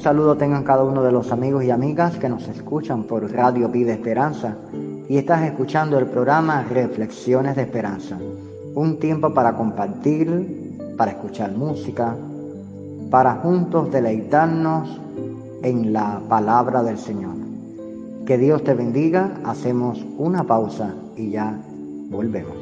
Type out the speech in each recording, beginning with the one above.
Saludo tengan cada uno de los amigos y amigas que nos escuchan por Radio Vida Esperanza y estás escuchando el programa Reflexiones de Esperanza. Un tiempo para compartir, para escuchar música, para juntos deleitarnos en la palabra del Señor. Que Dios te bendiga, hacemos una pausa y ya volvemos.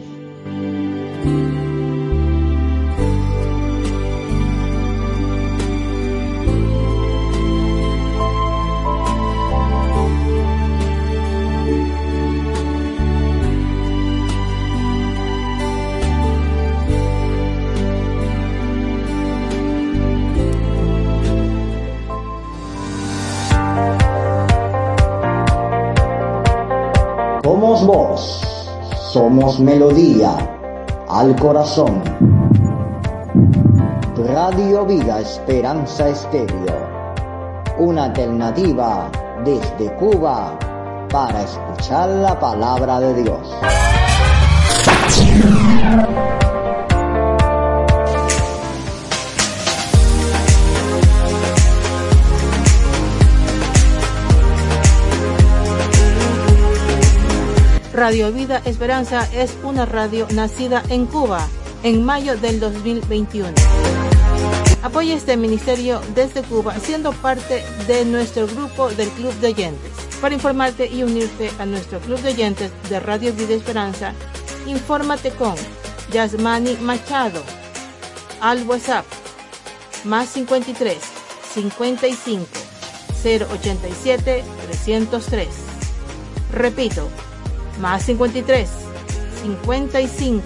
Melodía al corazón. Radio Vida Esperanza Estéreo, una alternativa desde Cuba para escuchar la palabra de Dios. Radio Vida Esperanza es una radio nacida en Cuba en mayo del 2021. Apoya este ministerio desde Cuba siendo parte de nuestro grupo del Club de Oyentes. Para informarte y unirte a nuestro Club de Oyentes de Radio Vida Esperanza, infórmate con Yasmani Machado al WhatsApp más 53 55 087 303. Repito, más 53 55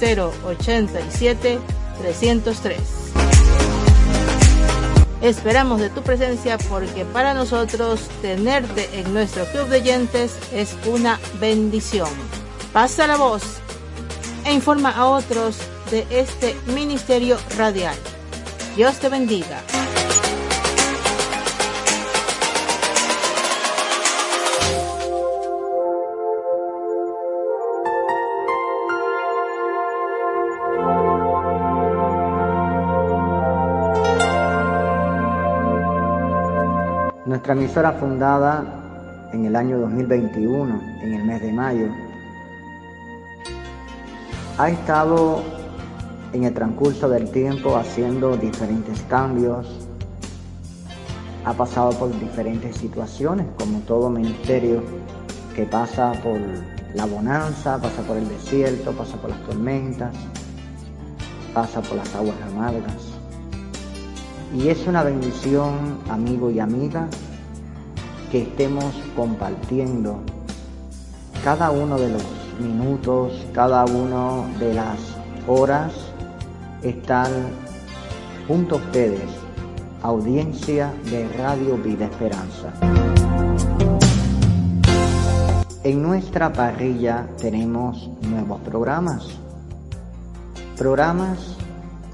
087 303. Esperamos de tu presencia porque para nosotros tenerte en nuestro club de oyentes es una bendición. Pasa la voz e informa a otros de este ministerio radial. Dios te bendiga. Nuestra emisora fundada en el año 2021, en el mes de mayo, ha estado en el transcurso del tiempo haciendo diferentes cambios, ha pasado por diferentes situaciones, como todo ministerio que pasa por la bonanza, pasa por el desierto, pasa por las tormentas, pasa por las aguas amargas. Y es una bendición, amigo y amiga, estemos compartiendo cada uno de los minutos, cada uno de las horas, estar junto a ustedes, audiencia de Radio Vida Esperanza. En nuestra parrilla tenemos nuevos programas, programas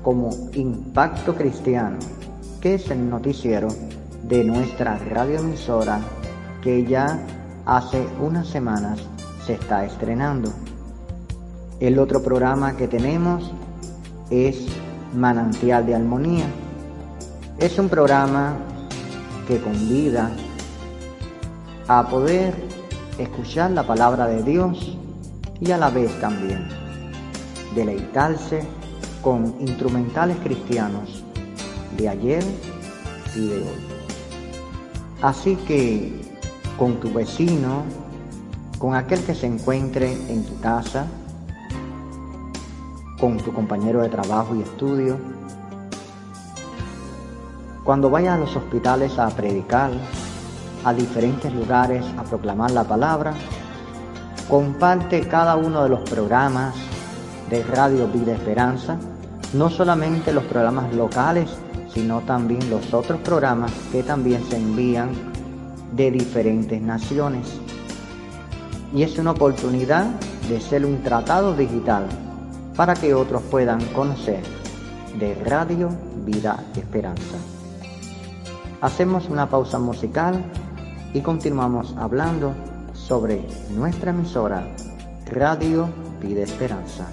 como Impacto Cristiano, que es el noticiero de nuestra radioemisora que ya hace unas semanas se está estrenando. El otro programa que tenemos es Manantial de Armonía. Es un programa que convida a poder escuchar la palabra de Dios y a la vez también deleitarse con instrumentales cristianos de ayer y de hoy. Así que con tu vecino, con aquel que se encuentre en tu casa, con tu compañero de trabajo y estudio, cuando vayas a los hospitales a predicar, a diferentes lugares a proclamar la palabra, comparte cada uno de los programas de Radio Vida Esperanza, no solamente los programas locales, sino también los otros programas que también se envían de diferentes naciones. Y es una oportunidad de ser un tratado digital para que otros puedan conocer de Radio Vida Esperanza. Hacemos una pausa musical y continuamos hablando sobre nuestra emisora Radio Vida Esperanza.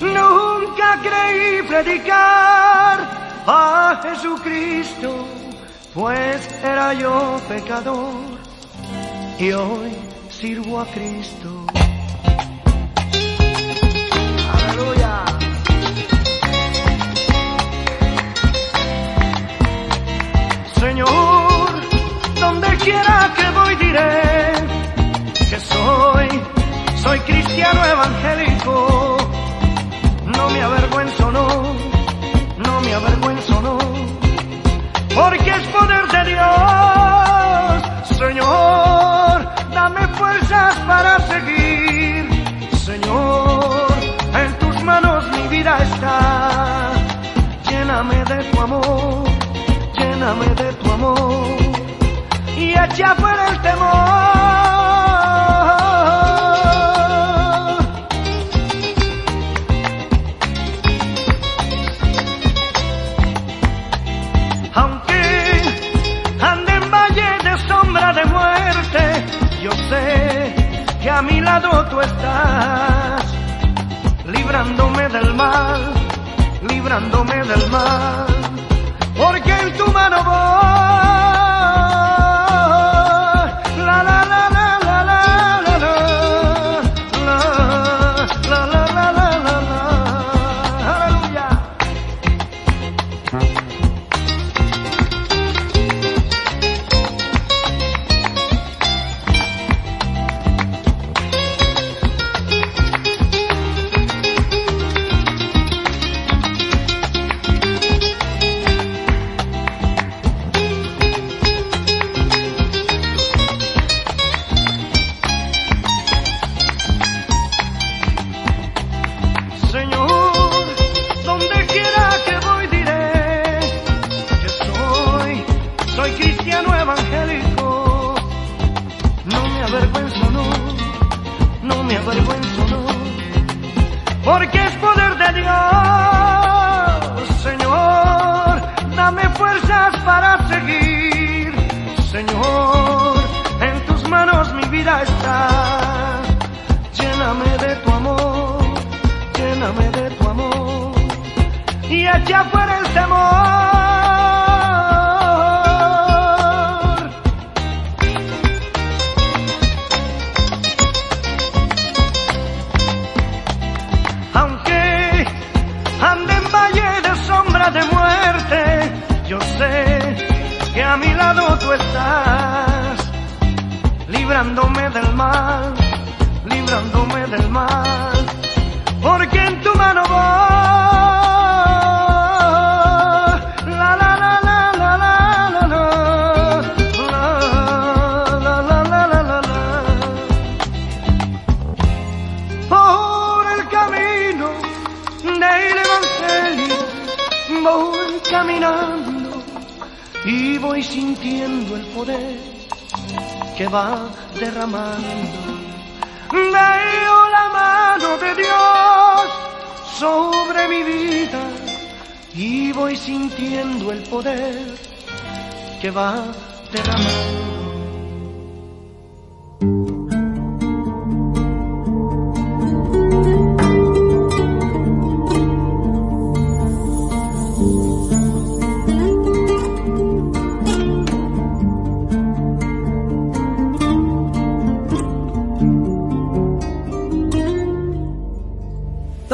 Nunca creí predicar a Jesucristo, pues era yo pecador y hoy sirvo a Cristo. Aleluya. Señor, donde quiera que voy diré soy cristiano evangélico, no me avergüenzo, no, no me avergüenzo, no, porque es poder de Dios, Señor, dame fuerzas para seguir, Señor, en tus manos mi vida está, lléname de tu amor, lléname de tu amor, y echa fuera el temor. lado tú estás, librándome del mal, librándome del mal, porque en tu mano voy.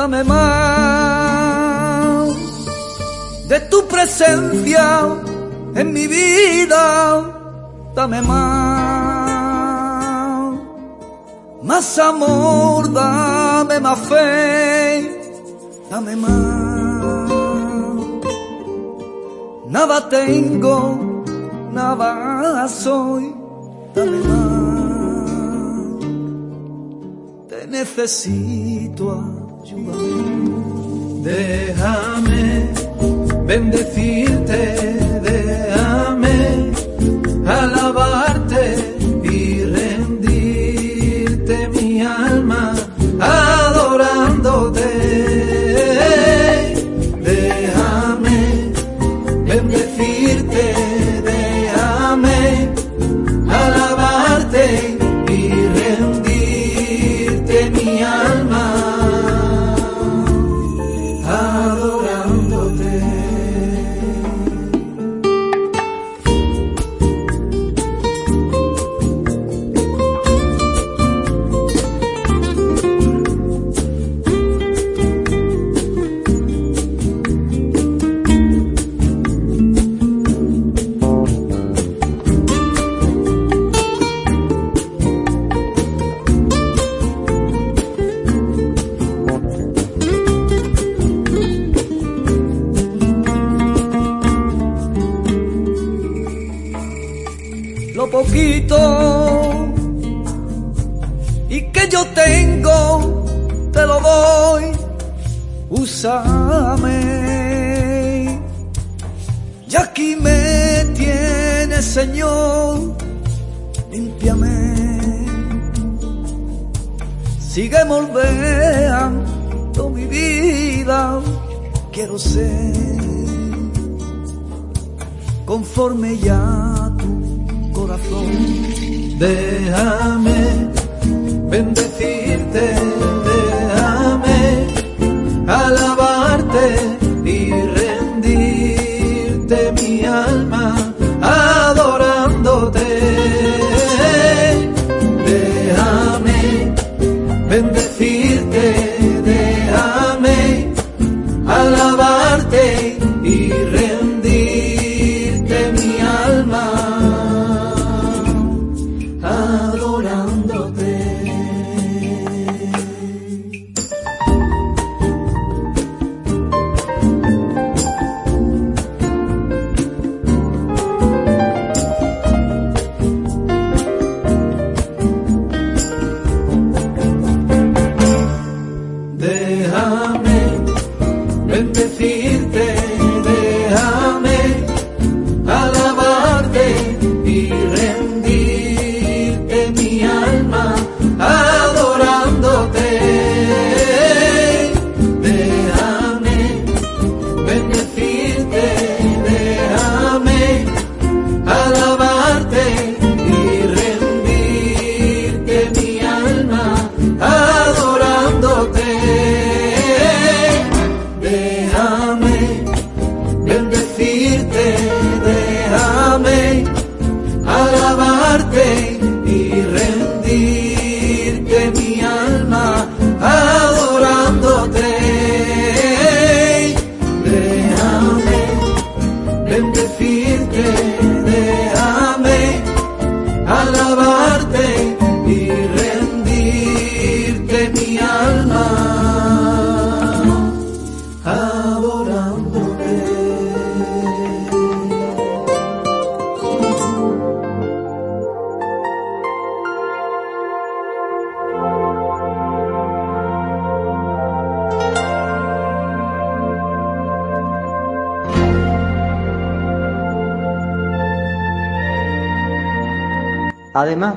háblame más de tu presencia en mi vida, dame más, más amor, dame más fe, dame más. Nada tengo, nada soy, dame más. Te necesito. Déjame bendecirte, déjame alabar.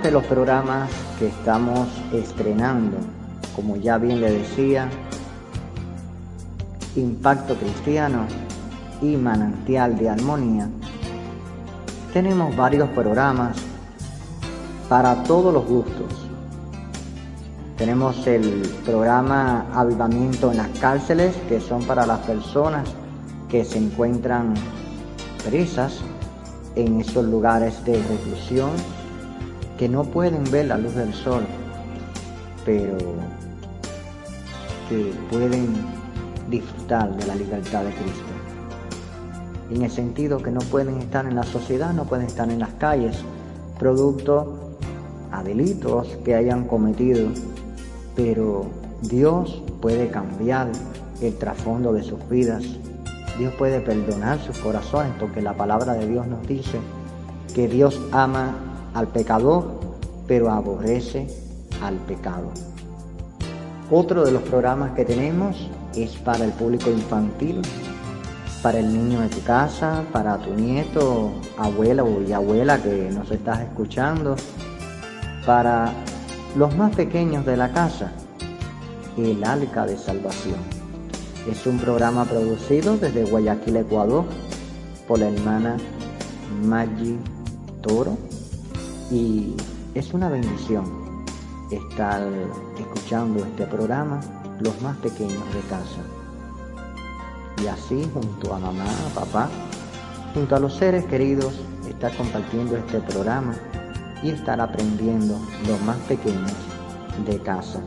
De los programas que estamos estrenando, como ya bien le decía, Impacto Cristiano y Manantial de Armonía, tenemos varios programas para todos los gustos. Tenemos el programa Avivamiento en las cárceles, que son para las personas que se encuentran presas en esos lugares de reclusión que no pueden ver la luz del sol, pero que pueden disfrutar de la libertad de Cristo. En el sentido que no pueden estar en la sociedad, no pueden estar en las calles, producto a delitos que hayan cometido, pero Dios puede cambiar el trasfondo de sus vidas. Dios puede perdonar sus corazones, porque la palabra de Dios nos dice que Dios ama al pecador, pero aborrece al pecado. Otro de los programas que tenemos es para el público infantil, para el niño de tu casa, para tu nieto, abuela o abuela que nos estás escuchando, para los más pequeños de la casa, el Arca de Salvación. Es un programa producido desde Guayaquil, Ecuador, por la hermana Maggi Toro y es una bendición estar escuchando este programa los más pequeños de casa. Y así junto a mamá, papá, junto a los seres queridos, estar compartiendo este programa y estar aprendiendo los más pequeños de casa.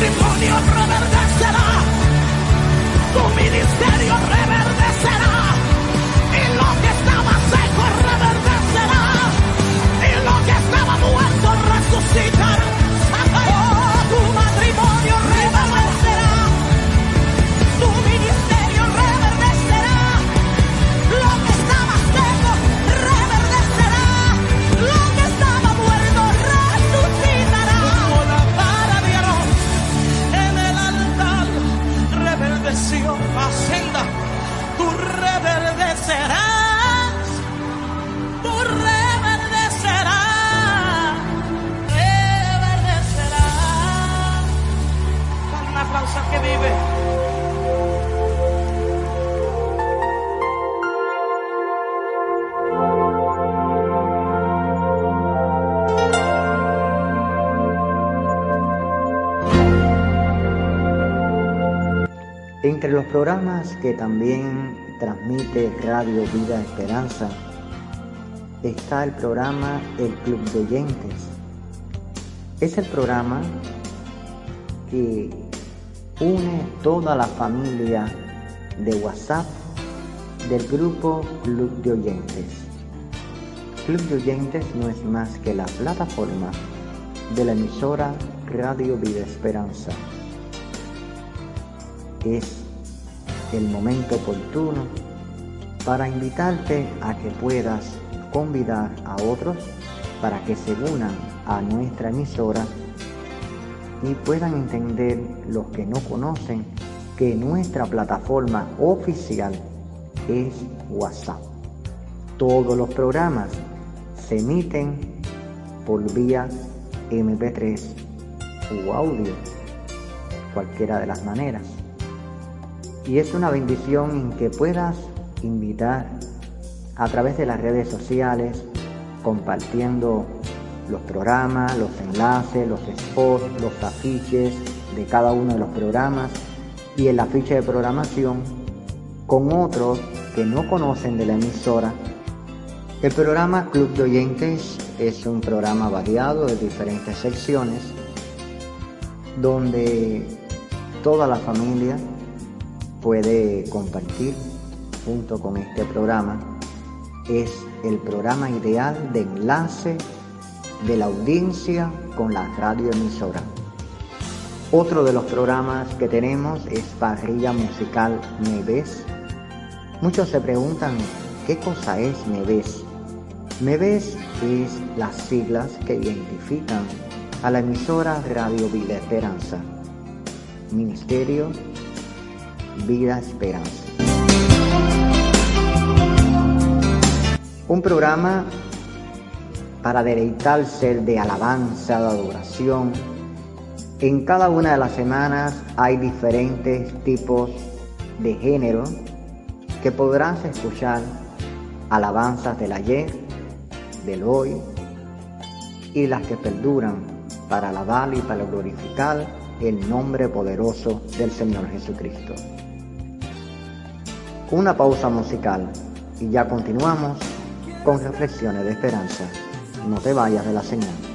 matrimonio reverdecerá, tu ministerio reverdecerá. Entre los programas que también transmite Radio Vida Esperanza está el programa El Club de Oyentes. Es el programa que une toda la familia de WhatsApp del grupo Club de Oyentes. Club de Oyentes no es más que la plataforma de la emisora Radio Vida Esperanza. Es el momento oportuno para invitarte a que puedas convidar a otros para que se unan a nuestra emisora y puedan entender los que no conocen que nuestra plataforma oficial es WhatsApp. Todos los programas se emiten por vía MP3 o audio, cualquiera de las maneras. Y es una bendición en que puedas invitar a través de las redes sociales, compartiendo los programas, los enlaces, los spots, los afiches de cada uno de los programas y el afiche de programación con otros que no conocen de la emisora. El programa Club de Oyentes es un programa variado de diferentes secciones donde toda la familia puede compartir junto con este programa. Es el programa ideal de enlace de la audiencia con la radioemisora. Otro de los programas que tenemos es Parrilla Musical Neves. Muchos se preguntan qué cosa es Neves. Neves es las siglas que identifican a la emisora Radio Vida Esperanza. Ministerio Vida Esperanza. Un programa para deleitar ser de alabanza, de adoración. En cada una de las semanas hay diferentes tipos de género que podrás escuchar alabanzas del ayer, del hoy y las que perduran para alabar y para glorificar el nombre poderoso del Señor Jesucristo. Una pausa musical y ya continuamos con reflexiones de esperanza. No te vayas de la señal.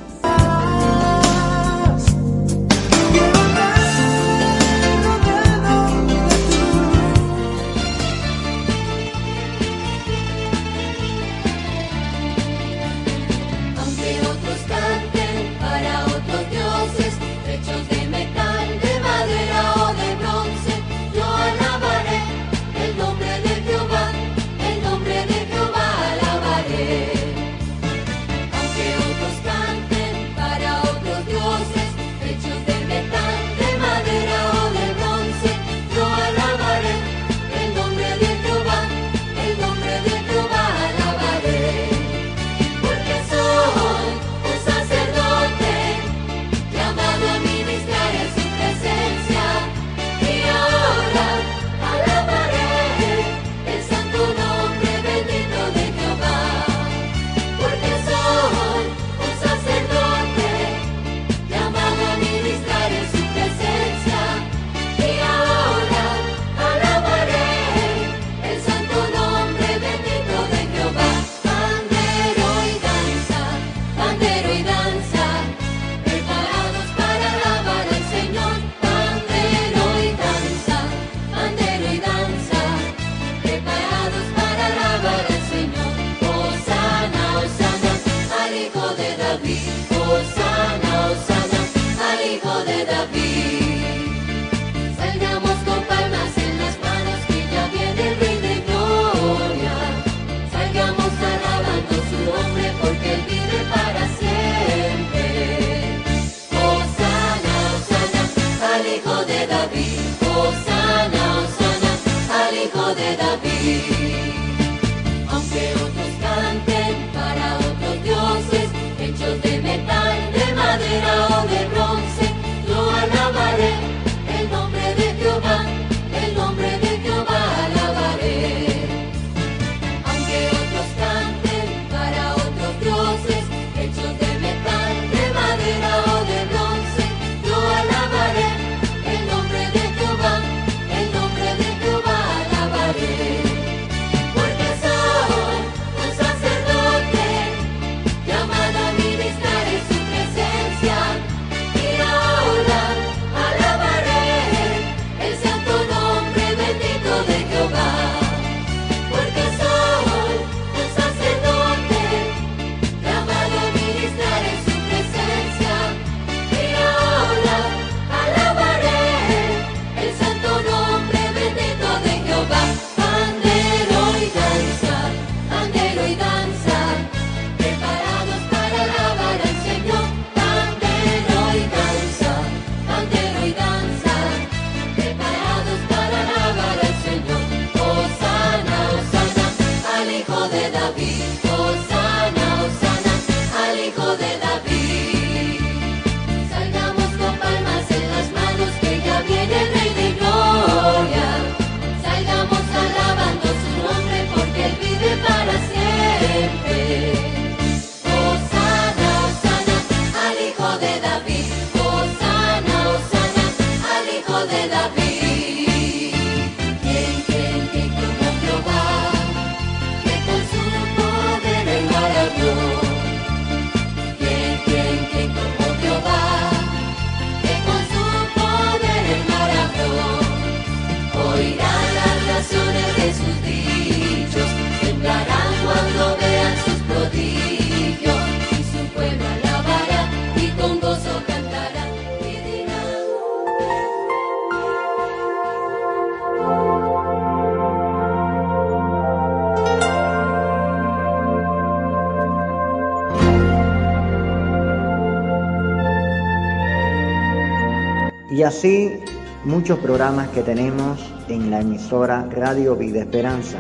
Y así muchos programas que tenemos en la emisora Radio Vida Esperanza.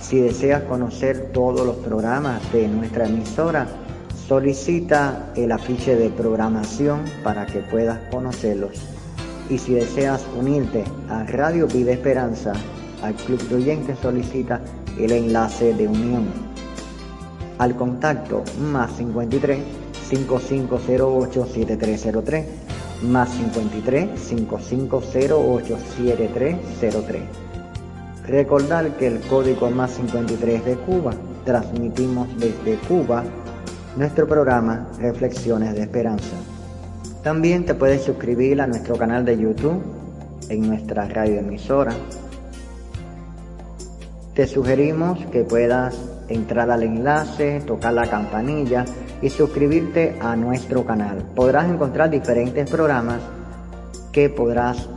Si deseas conocer todos los programas de nuestra emisora, solicita el afiche de programación para que puedas conocerlos. Y si deseas unirte a Radio Vida Esperanza, al Club de Oyentes, solicita el enlace de unión. Al contacto más 53 5508 7303 más 53 5508 7303. Recordar que el código más 53 de Cuba, transmitimos desde Cuba nuestro programa Reflexiones de Esperanza. También te puedes suscribir a nuestro canal de YouTube en nuestra radio emisora. Te sugerimos que puedas entrar al enlace, tocar la campanilla y suscribirte a nuestro canal. Podrás encontrar diferentes programas que podrás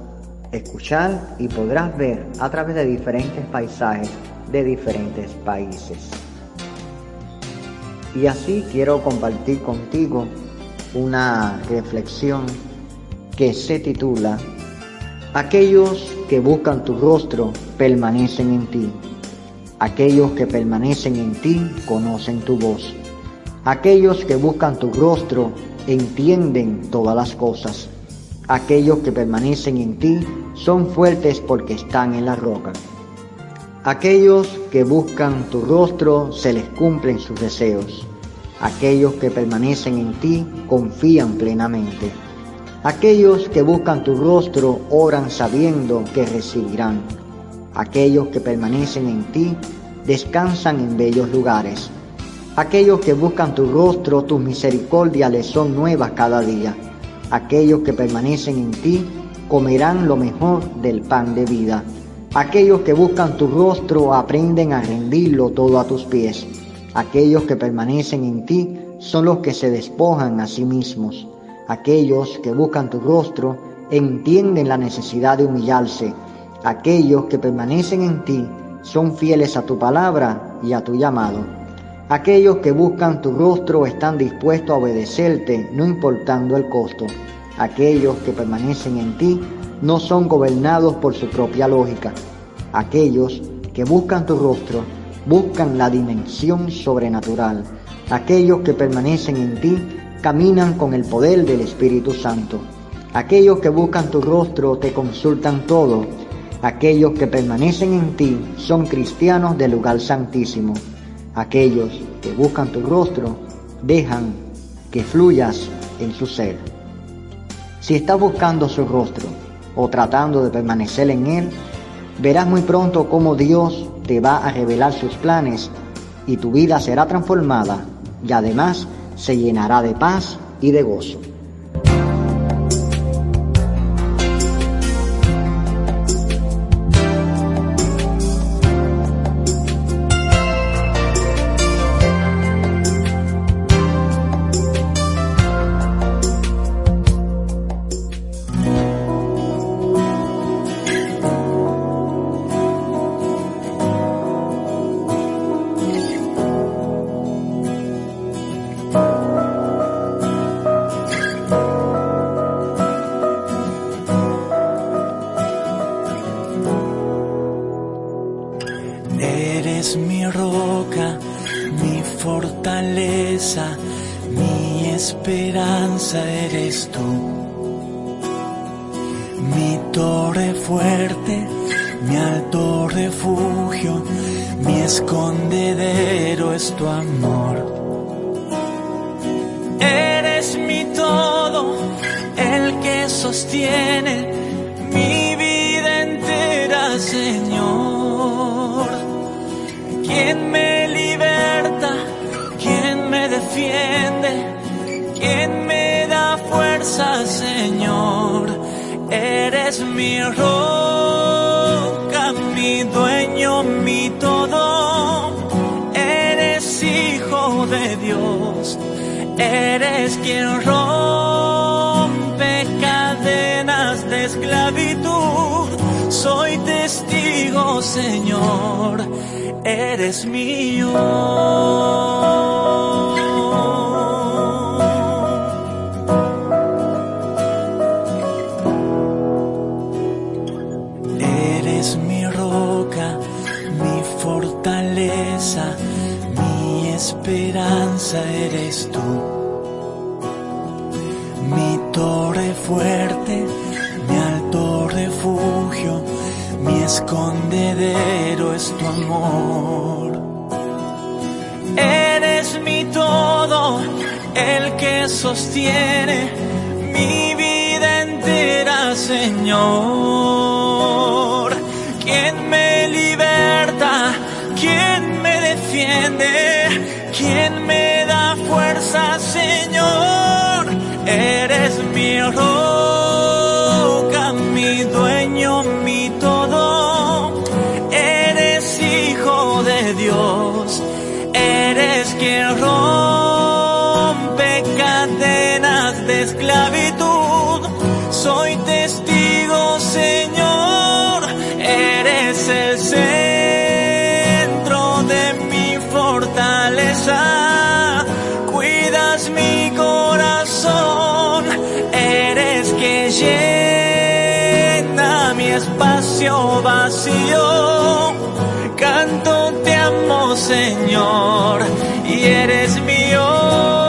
escuchar y podrás ver a través de diferentes paisajes de diferentes países. Y así quiero compartir contigo una reflexión que se titula Aquellos que buscan tu rostro permanecen en ti. Aquellos que permanecen en ti conocen tu voz. Aquellos que buscan tu rostro entienden todas las cosas. Aquellos que permanecen en ti son fuertes porque están en la roca. Aquellos que buscan tu rostro se les cumplen sus deseos. Aquellos que permanecen en ti confían plenamente. Aquellos que buscan tu rostro oran sabiendo que recibirán. Aquellos que permanecen en ti descansan en bellos lugares. Aquellos que buscan tu rostro, tus misericordias les son nuevas cada día. Aquellos que permanecen en ti comerán lo mejor del pan de vida. Aquellos que buscan tu rostro aprenden a rendirlo todo a tus pies. Aquellos que permanecen en ti son los que se despojan a sí mismos. Aquellos que buscan tu rostro entienden la necesidad de humillarse. Aquellos que permanecen en ti son fieles a tu palabra y a tu llamado. Aquellos que buscan tu rostro están dispuestos a obedecerte, no importando el costo. Aquellos que permanecen en ti no son gobernados por su propia lógica. Aquellos que buscan tu rostro buscan la dimensión sobrenatural. Aquellos que permanecen en ti caminan con el poder del Espíritu Santo. Aquellos que buscan tu rostro te consultan todo. Aquellos que permanecen en ti son cristianos del lugar santísimo. Aquellos que buscan tu rostro dejan que fluyas en su ser. Si estás buscando su rostro o tratando de permanecer en él, verás muy pronto cómo Dios te va a revelar sus planes y tu vida será transformada y además se llenará de paz y de gozo. Eres. Señor. Eres mío. Que mi espacio vacío. Canto, te amo, Señor, y eres mío.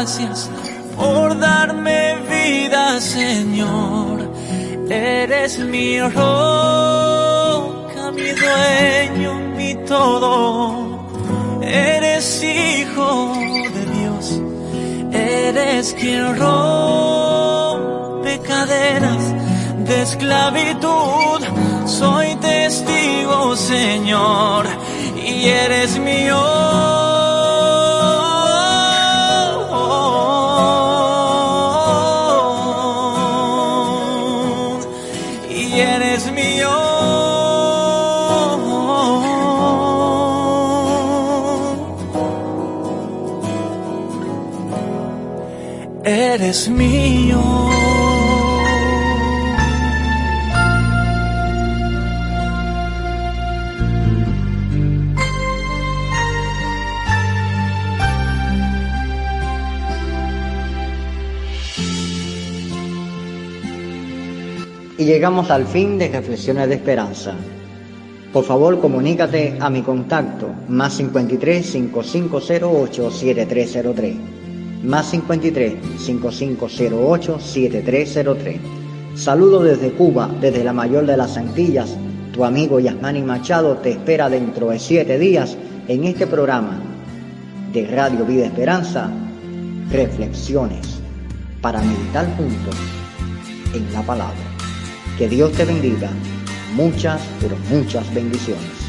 Gracias por darme vida, Señor. Eres mi roca, mi dueño, mi todo. Eres hijo de Dios. Eres quien rompe cadenas de esclavitud. Soy testigo, Señor, y eres mío. Y eres mío. eres mío. Llegamos al fin de Reflexiones de Esperanza. Por favor, comunícate a mi contacto más 53 5508 7303 más 53 5508 7303. Saludo desde Cuba, desde la mayor de las Antillas. Tu amigo Yasmani Machado te espera dentro de siete días en este programa de Radio Vida Esperanza, Reflexiones, para meditar juntos en la palabra. Que Dios te bendiga. Muchas, pero muchas bendiciones.